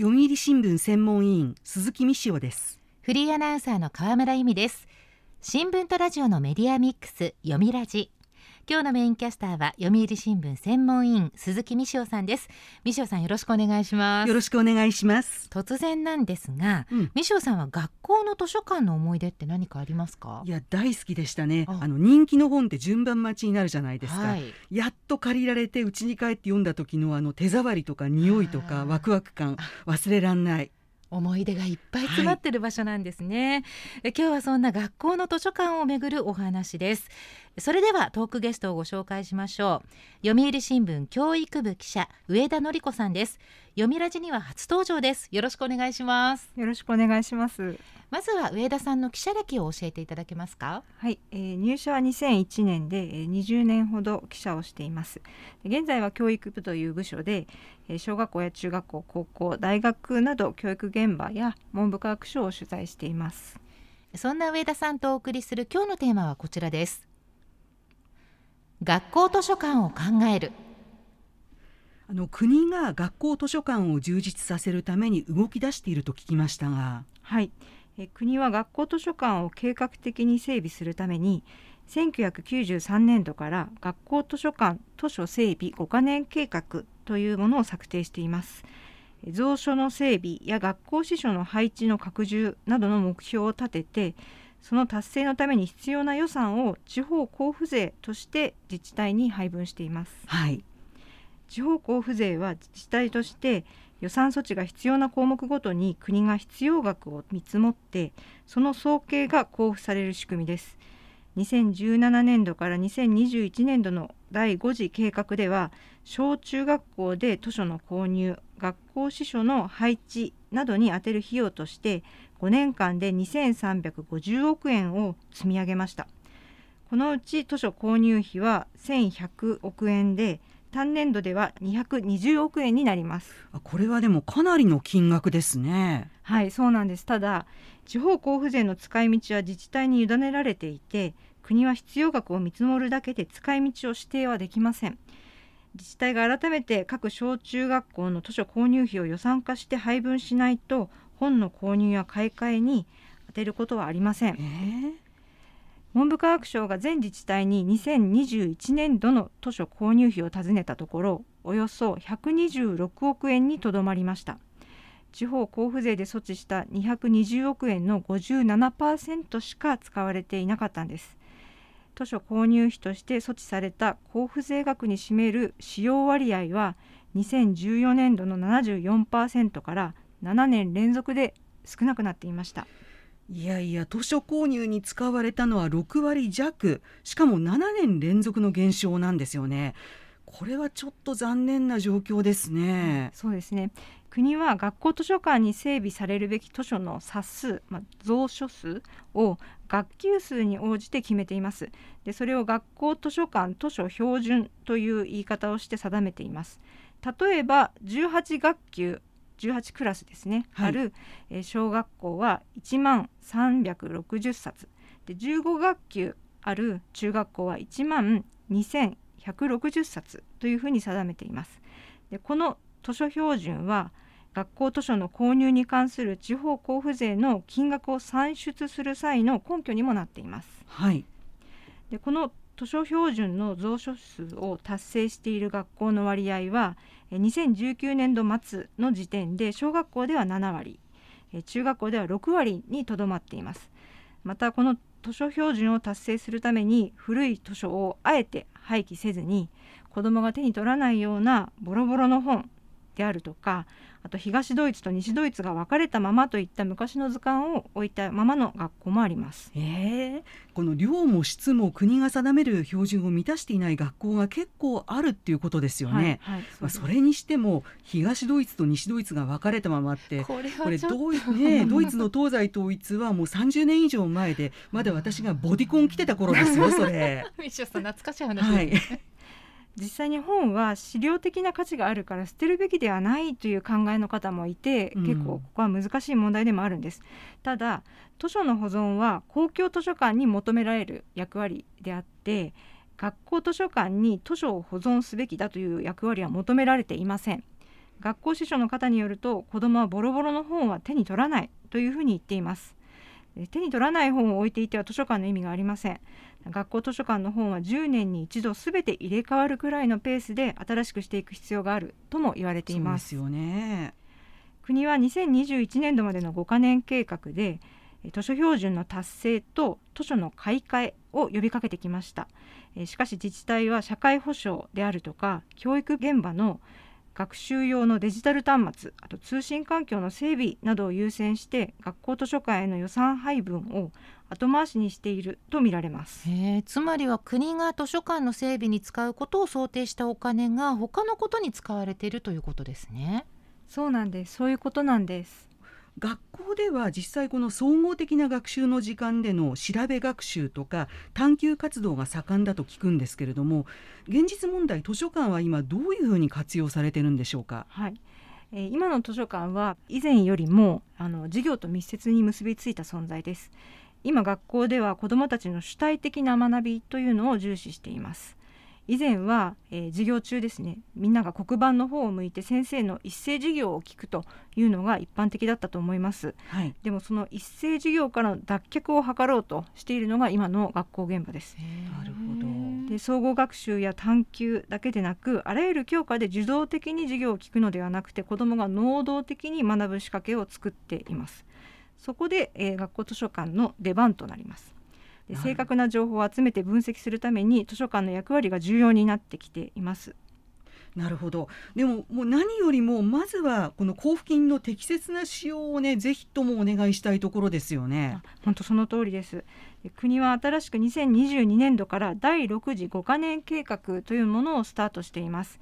読売新聞専門委員鈴木美潮です。フリーアナウンサーの河村由美です。新聞とラジオのメディアミックス読みラジ。今日のメインキャスターは読売新聞専門委員鈴木美潮さんです。美潮さんよろしくお願いします。よろしくお願いします。突然なんですが、うん、美潮さんは学校の図書館の思い出って何かありますか？いや大好きでしたね。あ。の人気の本って順番待ちになるじゃないですか、はい、やっと借りられて家に帰って読んだ時のあの手触りとか匂いとかワクワク感忘れらんない。思い出がいっぱい詰まってる場所なんですね、はい、今日はそんな学校の図書館をめぐるお話ですそれではトークゲストをご紹介しましょう。読売新聞教育部記者上田典子さんです。読みラジには初登場です。よろしくお願いします。よろしくお願いします。まずは上田さんの記者歴を教えていただけますか？はい、えー、入社は2001年で、えー、20年ほど記者をしています。現在は教育部という部署で、えー、小学校や中学校高校大学など教育現場や文部科学省を取材しています。そんな上田さんとお送りする今日のテーマはこちらです学校図書館を考える。あの国が学校図書館を充実させるために動き出していると聞きましたが。はい。え国は学校図書館を計画的に整備するために1993年度から学校図書館図書整備5カ年計画というものを策定しています。蔵書の整備や学校司書の配置の拡充などの目標を立ててその達成のために必要な予算を地方交付税として自治体に配分しています。はい、地方交付税は自治体として予算措置が必要な項目ごとに国が必要額を見積もってその総計が交付される仕組みです。2017年度から2021年度の第5次計画では小中学校で図書の購入学校司書の配置などに充てる費用として5年間で2350億円を積み上げました。このうち図書購入費は1100億円で単年度では220億円になります。これはでもかなりの金額ですね。はいそうなんです。ただ地方交付税の使い道は自治体に委ねられていて国は必要額を見積もるだけで使い道を指定はできません。自治体が改めて各小中学校の図書購入費を予算化して配分しないと本の購入や買い替えに充てることはありません、えー、文部科学省が全自治体に2021年度の図書購入費を尋ねたところおよそ126億円にとどまりました。地方交付税で措置した220億円の57%しか使われていなかったんです。図書購入費として措置された交付税額に占める使用割合は2014年度の74%から7年連続で少なくなっていました。いやいや図書購入に使われたのは6割弱。しかも7年連続の減少なんですよね。これはちょっと残念な状況ですね、そうですね。国は学校図書館に整備されるべき図書の冊数、まあ、蔵書数を学級数に応じて決めています。でそれを学校図書館図書標準という言い方をして定めています。例えば18学級18クラスですね、はい、ある、えー、小学校は1万360冊で15学級ある中学校は1万2160冊というふうに定めています。でこの図書標準は学校図書の購入に関する地方交付税の金額を算出する際の根拠にもなっています。はい、でこの図書標準の蔵書数を達成している学校の割合は2019年度末の時点で小学校では7割中学校では6割にとどまっています。またこの図書標準を達成するために古い図書をあえて廃棄せずに子どもが手に取らないようなボロボロの本であるとかあと東ドイツと西ドイツが分かれたままといった昔の図鑑を置いたままの学校もあります。えー、この量も質も国が定める標準を満たしていない学校が結構あるっていうことですよね。はいはい、そまあ、それにしても東ドイツと西ドイツが分かれたままってこれこれドイ,、ね、ドイツの東西統一はもう30年以上前でまだ私がボディコン着てた頃ですよそれ。ミッションさん懐かしい話ね。はい実際に本は資料的な価値があるから捨てるべきではないという考えの方もいて、結構ここは難しい問題でもあるんです。ただ図書の保存は公共図書館に求められる役割であって学校図書館に図書を保存すべきだという役割は求められていません。学校司書の方によると子どもはボロボロの本は手に取らないというふうに言っています手に取らない本を置いていては図書館の意味がありません。学校図書館の本は10年に一度すべて入れ替わるくらいのペースで新しくしていく必要があるとも言われています。よね。国は2021年度までの5カ年計画で図書標準の達成と図書の買い替えを呼びかけてきました。しかし自治体は社会保障であるとか教育現場の学習用のデジタル端末あと通信環境の整備などを優先して学校図書館への予算配分を後回しにしていると見られます。つまりは国が図書館の整備に使うことを想定したお金が他のことに使われているということですね。そうなんです。そういうことなんです学校では実際この総合的な学習の時間での調べ学習とか探究活動が盛んだと聞くんですけれども現実問題図書館は今どういうふうに活用されてるんでしょうか？はい、今の図書館は以前よりもあの授業と密接に結びついた存在です。今学校では子どもたちの主体的な学びというのを重視しています。以前は、えー、授業中ですねみんなが黒板の方を向いて先生の一斉授業を聞くというのが一般的だったと思います、はい、でもその一斉授業からの脱却を図ろうとしているのが今の学校現場です。なるほど。で総合学習や探究だけでなくあらゆる教科で受動的に授業を聞くのではなくて子どもが能動的に学ぶ仕掛けを作っています。そこで、えー、学校図書館の出番となりますで正確な情報を集めて分析するために図書館の役割が重要になってきています。なるほど。でももう何よりもまずはこの交付金の適切な使用をねぜひともお願いしたいところですよね。本当その通りです。国は新しく2022年度から第6次5カ年計画というものをスタートしています。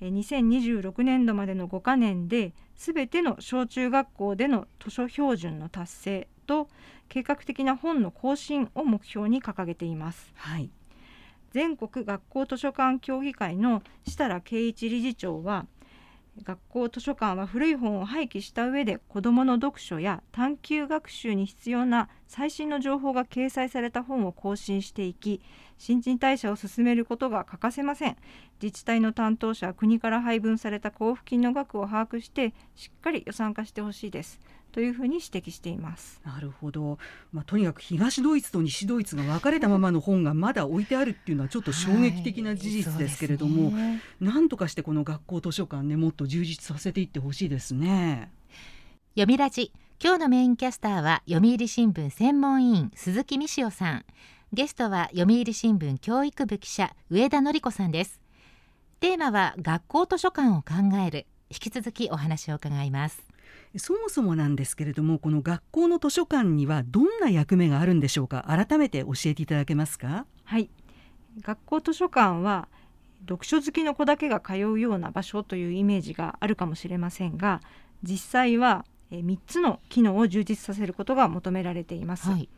2026年度までの5カ年で全ての小中学校での図書標準の達成と計画的な本の更新を目標に掲げています。はい。全国学校図書館協議会の設楽圭一理事長は学校図書館は古い本を廃棄した上で子どもの読書や探究学習に必要な最新の情報が掲載された本を更新していき新陳代謝を進めることが欠かせません。自治体の担当者は国から配分された交付金の額を把握してしっかり予算化してほしいですというふうに指摘しています。なるほど、まあ、とにかく東ドイツと西ドイツが分かれたままの本がまだ置いてあるっていうのはちょっと衝撃的な事実ですけれども、はいね、なんとかしてこの学校図書館ねもっと充実させていってほしいですね。読みラジ今日のメインキャスターは読売新聞専門委員鈴木美潮さん。ゲストは読売新聞教育部記者上田典子さんです。テーマは学校図書館を考える。引き続きお話を伺いますそもそもなんですけれどもこの学校の図書館にはどんな役目があるんでしょうか？改めて教えていただけますか？はい。学校図書館は読書好きの子だけが通うような場所というイメージがあるかもしれませんが実際は3つの機能を充実させることが求められています、はい、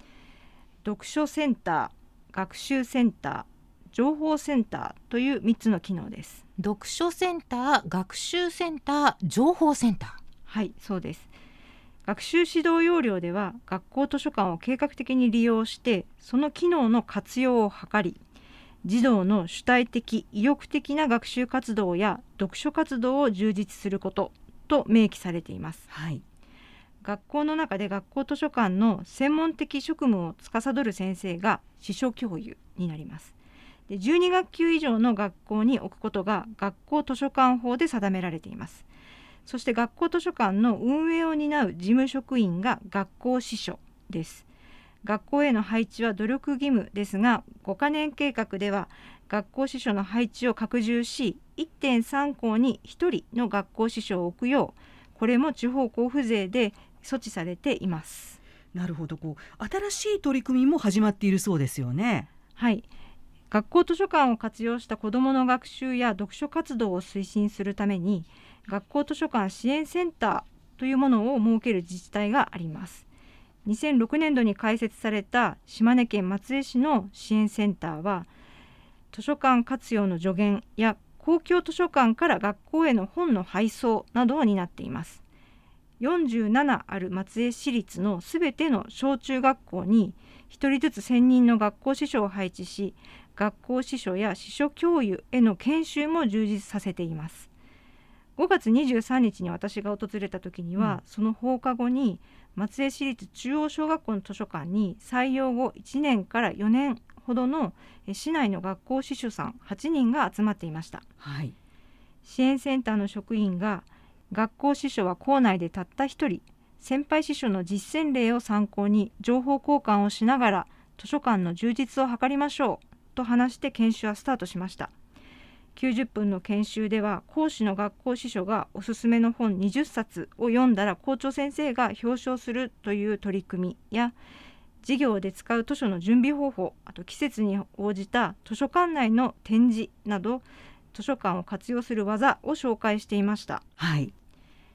読書センター学習センター情報センターという3つの機能です。読書センター学習センター情報センターはいそうです。学習指導要領では学校図書館を計画的に利用してその機能の活用を図り児童の主体的意欲的な学習活動や読書活動を充実することと明記されています、はい、学校の中で学校図書館の専門的職務を司る先生が司書教諭になります。で12学級以上の学校に置くことが学校図書館法で定められていますそして学校図書館の運営を担う事務職員が学校司書です。学校への配置は努力義務ですが5カ年計画では学校司書の配置を拡充し1.3校に1人の学校司書を置くようこれも地方交付税で措置されています。なるほど。こう新しい取り組みも始まっているそうですよね。はい。学校図書館を活用した子どもの学習や読書活動を推進するために学校図書館支援センターというものを設ける自治体があります。2006年度に開設された島根県松江市の支援センターは図書館活用の助言や公共図書館から学校への本の配送などを担っています。47ある松江市立のすべての小中学校に1人ずつ専任の学校司書を配置し学校司書や司書教諭への研修も充実させています。5月23日に私が訪れた時には、うん。その放課後に松江市立中央小学校の図書館に採用後1年から4年ほどのえ市内の学校司書さん8人が集まっていました。はい。支援センターの職員が学校司書は校内でたった一人先輩司書の実践例を参考に情報交換をしながら図書館の充実を図りましょうと話して研修はスタートしました90分の研修では講師の学校司書がおすすめの本20冊を読んだら校長先生が表彰するという取り組みや授業で使う図書の準備方法あと季節に応じた図書館内の展示など図書館を活用する技を紹介していました。はい。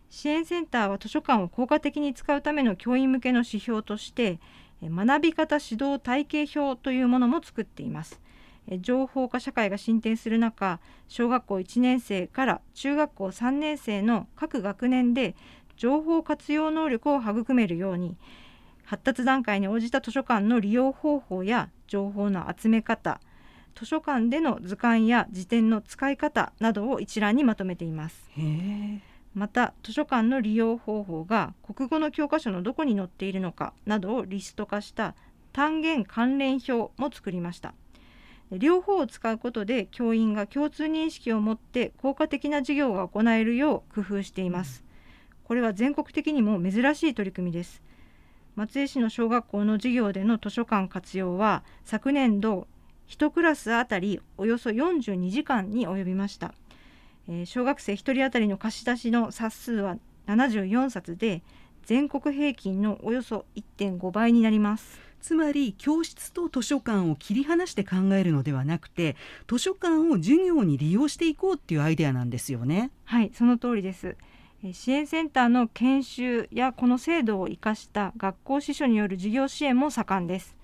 支援センターは図書館を効果的に使うための教員向けの指標としてえ学び方指導体系表というものも作っています。え情報化社会が進展する中小学校1年生から中学校3年生の各学年で情報活用能力を育めるように発達段階に応じた図書館の利用方法や情報の集め方図書館での図鑑や辞典の使い方などを一覧にまとめています。また図書館の利用方法が国語の教科書のどこに載っているのかなどをリスト化した単元関連表も作りました。で両方を使うことで教員が共通認識を持って効果的な授業が行えるよう工夫しています。これは全国的にも珍しい取り組みです。松江市の小学校の授業での図書館活用は昨年度1クラスあたりおよそ42時間に及びました。えー小学生1人当たりの貸し出しの冊数は74冊で全国平均のおよそ1.5倍になります。つまり教室と図書館を切り離して考えるのではなくて図書館を授業に利用していこうっていうアイデアなんですよね。はいその通りですえ支援センターの研修やこの制度を生かした学校司書による授業支援も盛んです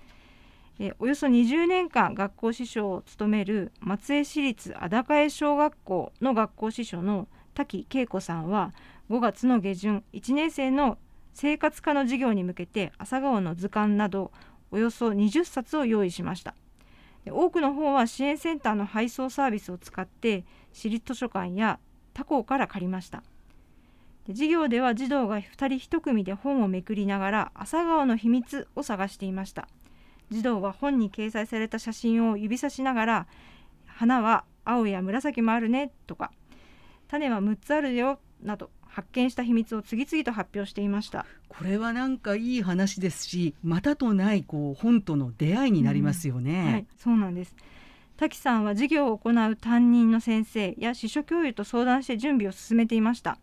えおよそ20年間学校司書を務める松江市立安高江小学校の学校司書の滝恵子さんは5月の下旬1年生の生活科の授業に向けて朝顔の図鑑などおよそ20冊を用意しました。で多くの本は支援センターの配送サービスを使って私立図書館や他校から借りました。で授業では児童が2人1組で本をめくりながら朝顔の秘密を探していました。児童は本に掲載された写真を指さしながら花は青や紫もあるねとか種は6つあるよなど発見した秘密を次々と発表していましたこれはなんかいい話ですしまたとないこう本との出会いになりますよね。はい、そうなんです。滝さんは授業を行う担任の先生や司書教諭と相談して準備を進めていました。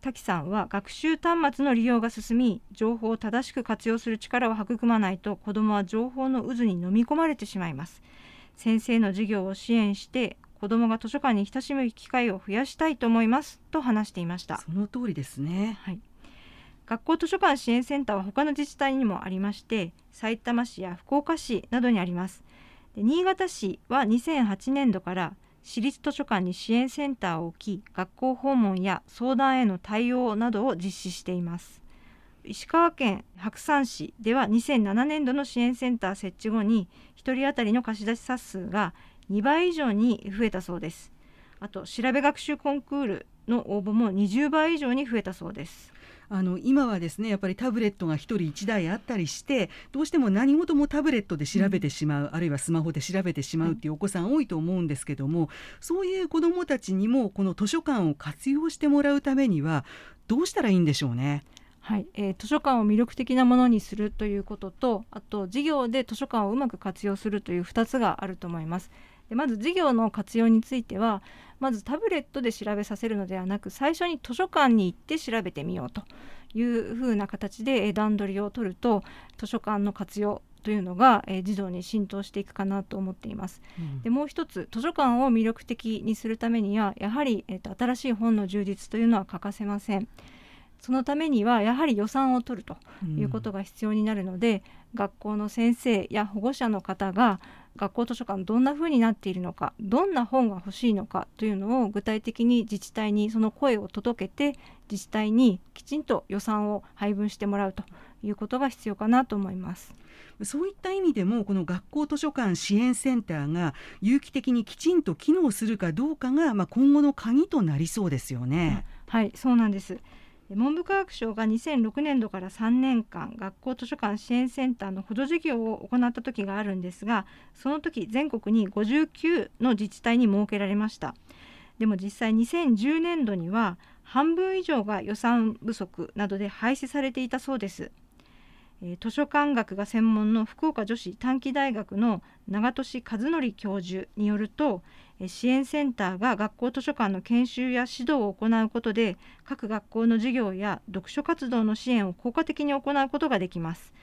滝さんは学習端末の利用が進み情報を正しく活用する力を育まないと子どもは情報の渦に飲み込まれてしまいます先生の授業を支援して子どもが図書館に親しむ機会を増やしたいと思いますと話していました。その通りですね。はい、学校図書館支援センターは他の自治体にもありまして埼玉市や福岡市などにあります。で新潟市は2008年度から市立図書館に支援センターを置き学校訪問や相談への対応などを実施しています。石川県白山市では2007年度の支援センター設置後に1人当たりの貸し出し冊数が2倍以上に増えたそうです。あと調べ学習コンクールの応募も20倍以上に増えたそうです。あの今はですねやっぱりタブレットが1人1台あったりしてどうしても何事もタブレットで調べてしまう、あるいはスマホで調べてしまうっていうお子さん多いと思うんですけども、そういう子どもたちにもこの図書館を活用してもらうためにはどうしたらいいんでしょうね？はい、えー図書館を魅力的なものにするということとあと授業で図書館をうまく活用するという2つがあると思います。でまず授業の活用についてはまずタブレットで調べさせるのではなく最初に図書館に行って調べてみようというふうな形でえー段取りを取ると図書館の活用というのが、えー児童に浸透していくかなと思っています。でもう一つ図書館を魅力的にするためにはやはり、えーと新しい本の充実というのは欠かせません。そのためにはやはり予算を取るということが必要になるので、学校の先生や保護者の方が学校図書館どんな風になっているのかどんな本が欲しいのかというのを具体的に自治体にその声を届けて自治体にきちんと予算を配分してもらうということが必要かなと思いますそういった意味でもこの学校図書館支援センターが有機的にきちんと機能するかどうかが、まあ、今後の鍵となりそうですよね。はいそうなんです文部科学省が2006年度から3年間学校図書館支援センターの補助事業を行った時があるんですがその時全国に59の自治体に設けられました。でも実際2010年度には半分以上が予算不足などで廃止されていたそうです。え図書館学が専門の福岡女子短期大学の長俊和則教授によると支援センターが学校図書館の研修や指導を行うことで各学校の授業や読書活動の支援を効果的に行うことができます。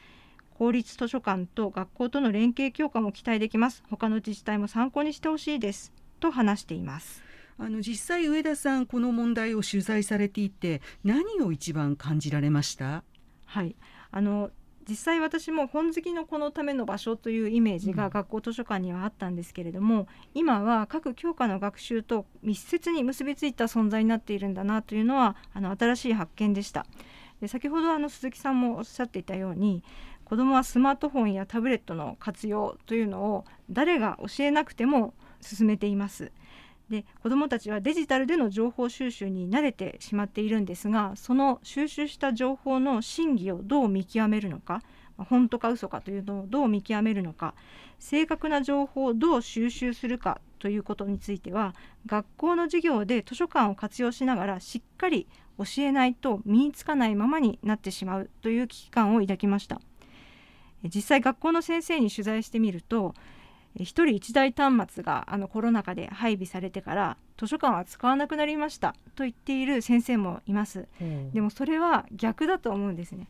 公立図書館と学校との連携強化も期待できます。他の自治体も参考にしてほしいです。と話しています。あの実際上田さんこの問題を取材されていて何を一番感じられました？はい。あの実際私も本好きの子のための場所というイメージが学校図書館にはあったんですけれども、うん、今は各教科の学習と密接に結びついた存在になっているんだなというのはあの新しい発見でした。で先ほどあの鈴木さんもおっしゃっていたように子どもはスマートフォンやタブレットの活用というのを誰が教えなくても進めています。で子どもたちはデジタルでの情報収集に慣れてしまっているんですがその収集した情報の真偽をどう見極めるのか本当か嘘かというのをどう見極めるのか正確な情報をどう収集するかということについては学校の授業で図書館を活用しながらしっかり教えないと身につかないままになってしまうという危機感を抱きました。実際学校の先生に取材してみると1人1台端末があのコロナ禍で配備されてから図書館は使わなくなりましたと言っている先生もいます、う。ん、でもそれは逆だと思うんですね。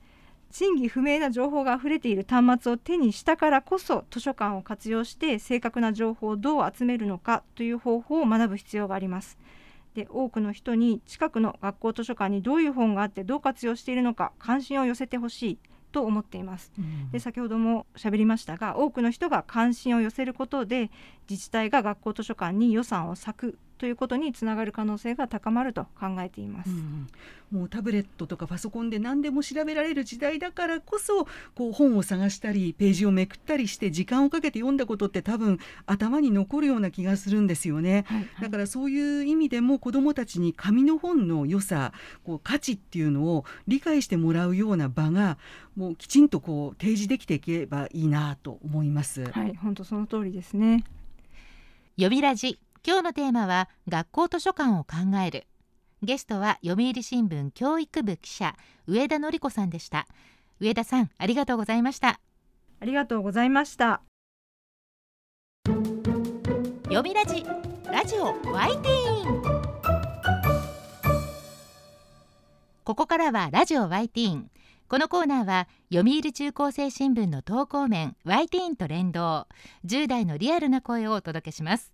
真偽不明な情報が溢れている端末を手にしたからこそ図書館を活用して正確な情報をどう集めるのかという方法を学ぶ必要があります。で多くの人に近くの学校図書館にどういう本があってどう活用しているのか関心を寄せてほしいと思っています。うん、で先ほども喋りましたが多くの人が関心を寄せることで自治体が学校図書館に予算を割くということにつながる可能性が高まると考えています、うん、もうタブレットとかパソコンで何でも調べられる時代だからこそこう本を探したりページをめくったりして時間をかけて読んだことって多分頭に残るような気がするんですよね、はいはい、だからそういう意味でも子どもたちに紙の本の良さこう価値っていうのを理解してもらうような場がもうきちんとこう提示できていけばいいなと思います。はい、本当その通りですね。呼びラジ今日のテーマは学校図書館を考える。ゲストは読売新聞教育部記者上田典子さんでした。上田さんありがとうございました。ありがとうございました。読みラジラジオワイティーン。ここからはラジオワイティーン。このコーナーは読売中高生新聞の投稿面ワイティーンと連動。10代のリアルな声をお届けします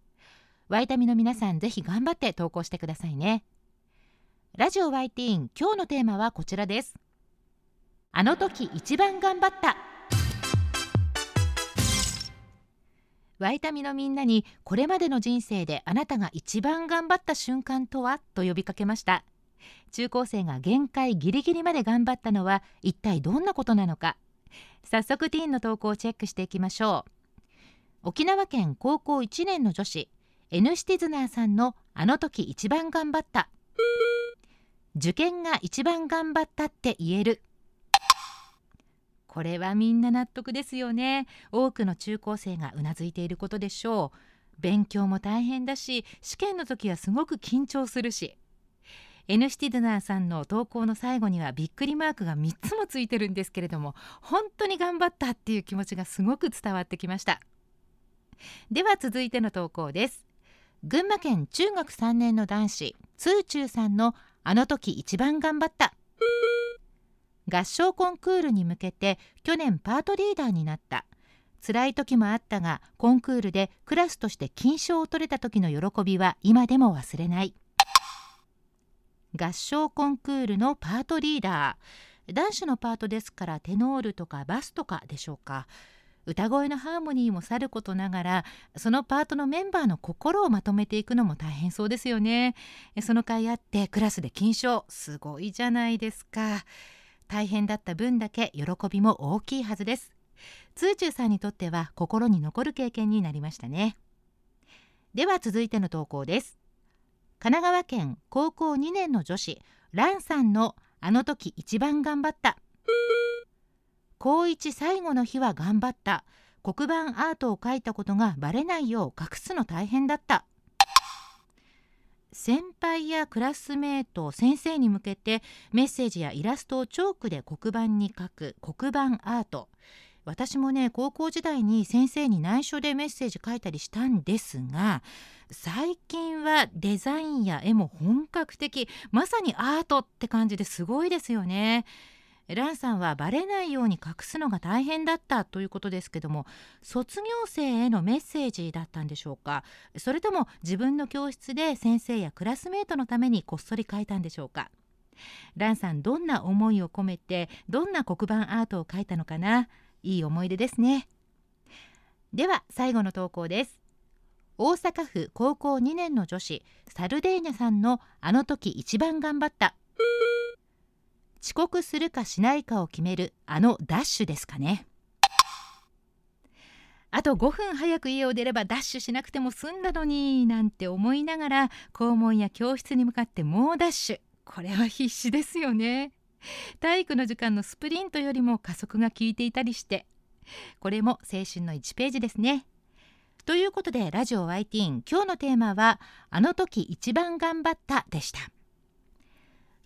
ワイタミの皆さんぜひ頑張って投稿してくださいね。ラジオワイティーン今日のテーマはこちらです。あの時一番頑張った。ワイタミのみんなにこれまでの人生であなたが一番頑張った瞬間とは？と呼びかけました。中高生が限界ギリギリまで頑張ったのは一体どんなことなのか？早速ティーンの投稿をチェックしていきましょう。沖縄県高校1年の女子。N シティズナーさんのあの時一番頑張った。受験が一番頑張ったって言える。これはみんな納得ですよね。多くの中高生がうなずいていることでしょう。勉強も大変だし試験の時はすごく緊張するし。N シティズナーさんの投稿の最後にはびっくりマークが3つもついてるんですけれども本当に頑張ったっていう気持ちがすごく伝わってきました。では続いての投稿です。群馬県中学3年の男子ツーチューさんのあの時一番頑張った。合唱コンクールに向けて去年パートリーダーになった。辛い時もあったがコンクールでクラスとして金賞を取れた時の喜びは今でも忘れない。合唱コンクールのパートリーダー。男子のパートですからテノールとかバスとかでしょうか。歌声のハーモニーもさることながらそのパートのメンバーの心をまとめていくのも大変そうですよね。その甲斐あってクラスで金賞すごいじゃないですか。大変だった分だけ喜びも大きいはずです。通中さんにとっては心に残る経験になりましたね。では続いての投稿です。神奈川県高校2年の女子ランさんのあの時一番頑張った高一最後の日は頑張った。黒板アートを描いたことがバレないよう隠すの大変だった。先輩やクラスメート先生に向けてメッセージやイラストをチョークで黒板に書く黒板アート。私もね高校時代に先生に内緒でメッセージ書いたりしたんですが最近はデザインや絵も本格的。まさにアートって感じですごいですよね。ランさんはバレないように隠すのが大変だったということですけども卒業生へのメッセージだったんでしょうか？それとも自分の教室で先生やクラスメートのためにこっそり書いたんでしょうか？ランさんどんな思いを込めてどんな黒板アートを書いたのかな？いい思い出ですね。では最後の投稿です。大阪府高校2年の女子サルデーニャさんのあの時一番頑張った。遅刻するかしないかを決めるあのダッシュですかね。あと5分早く家を出ればダッシュしなくても済んだのになんて思いながら校門や教室に向かって猛ダッシュ。これは必死ですよね。体育の時間のスプリントよりも加速が効いていたりして。これも青春の1ページですね。ということでラジオ YT 今日のテーマはあの時一番頑張ったでした。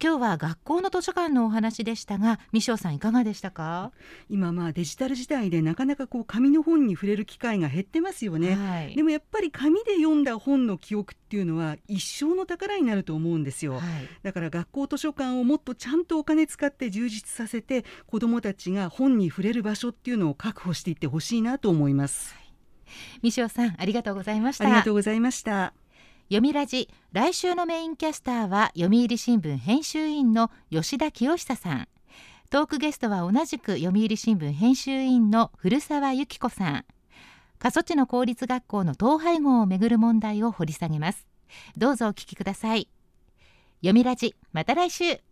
今日は学校の図書館のお話でしたが三翔さんいかがでしたか？今まあデジタル時代でなかなかこう紙の本に触れる機会が減ってますよね、はい、でもやっぱり紙で読んだ本の記憶っていうのは一生の宝になると思うんですよ、はい、だから学校図書館をもっとちゃんとお金使って充実させて子どもたちが本に触れる場所っていうのを確保していってほしいなと思います、はい、さんありがとうございました。ありがとうございました読みラジ来週のメインキャスターは読売新聞編集員の吉田清久さん。トークゲストは同じく読売新聞編集員の古澤由紀子さん。過疎地の公立学校の統廃合をめぐる問題を掘り下げます。どうぞお聞きください。読みラジまた来週。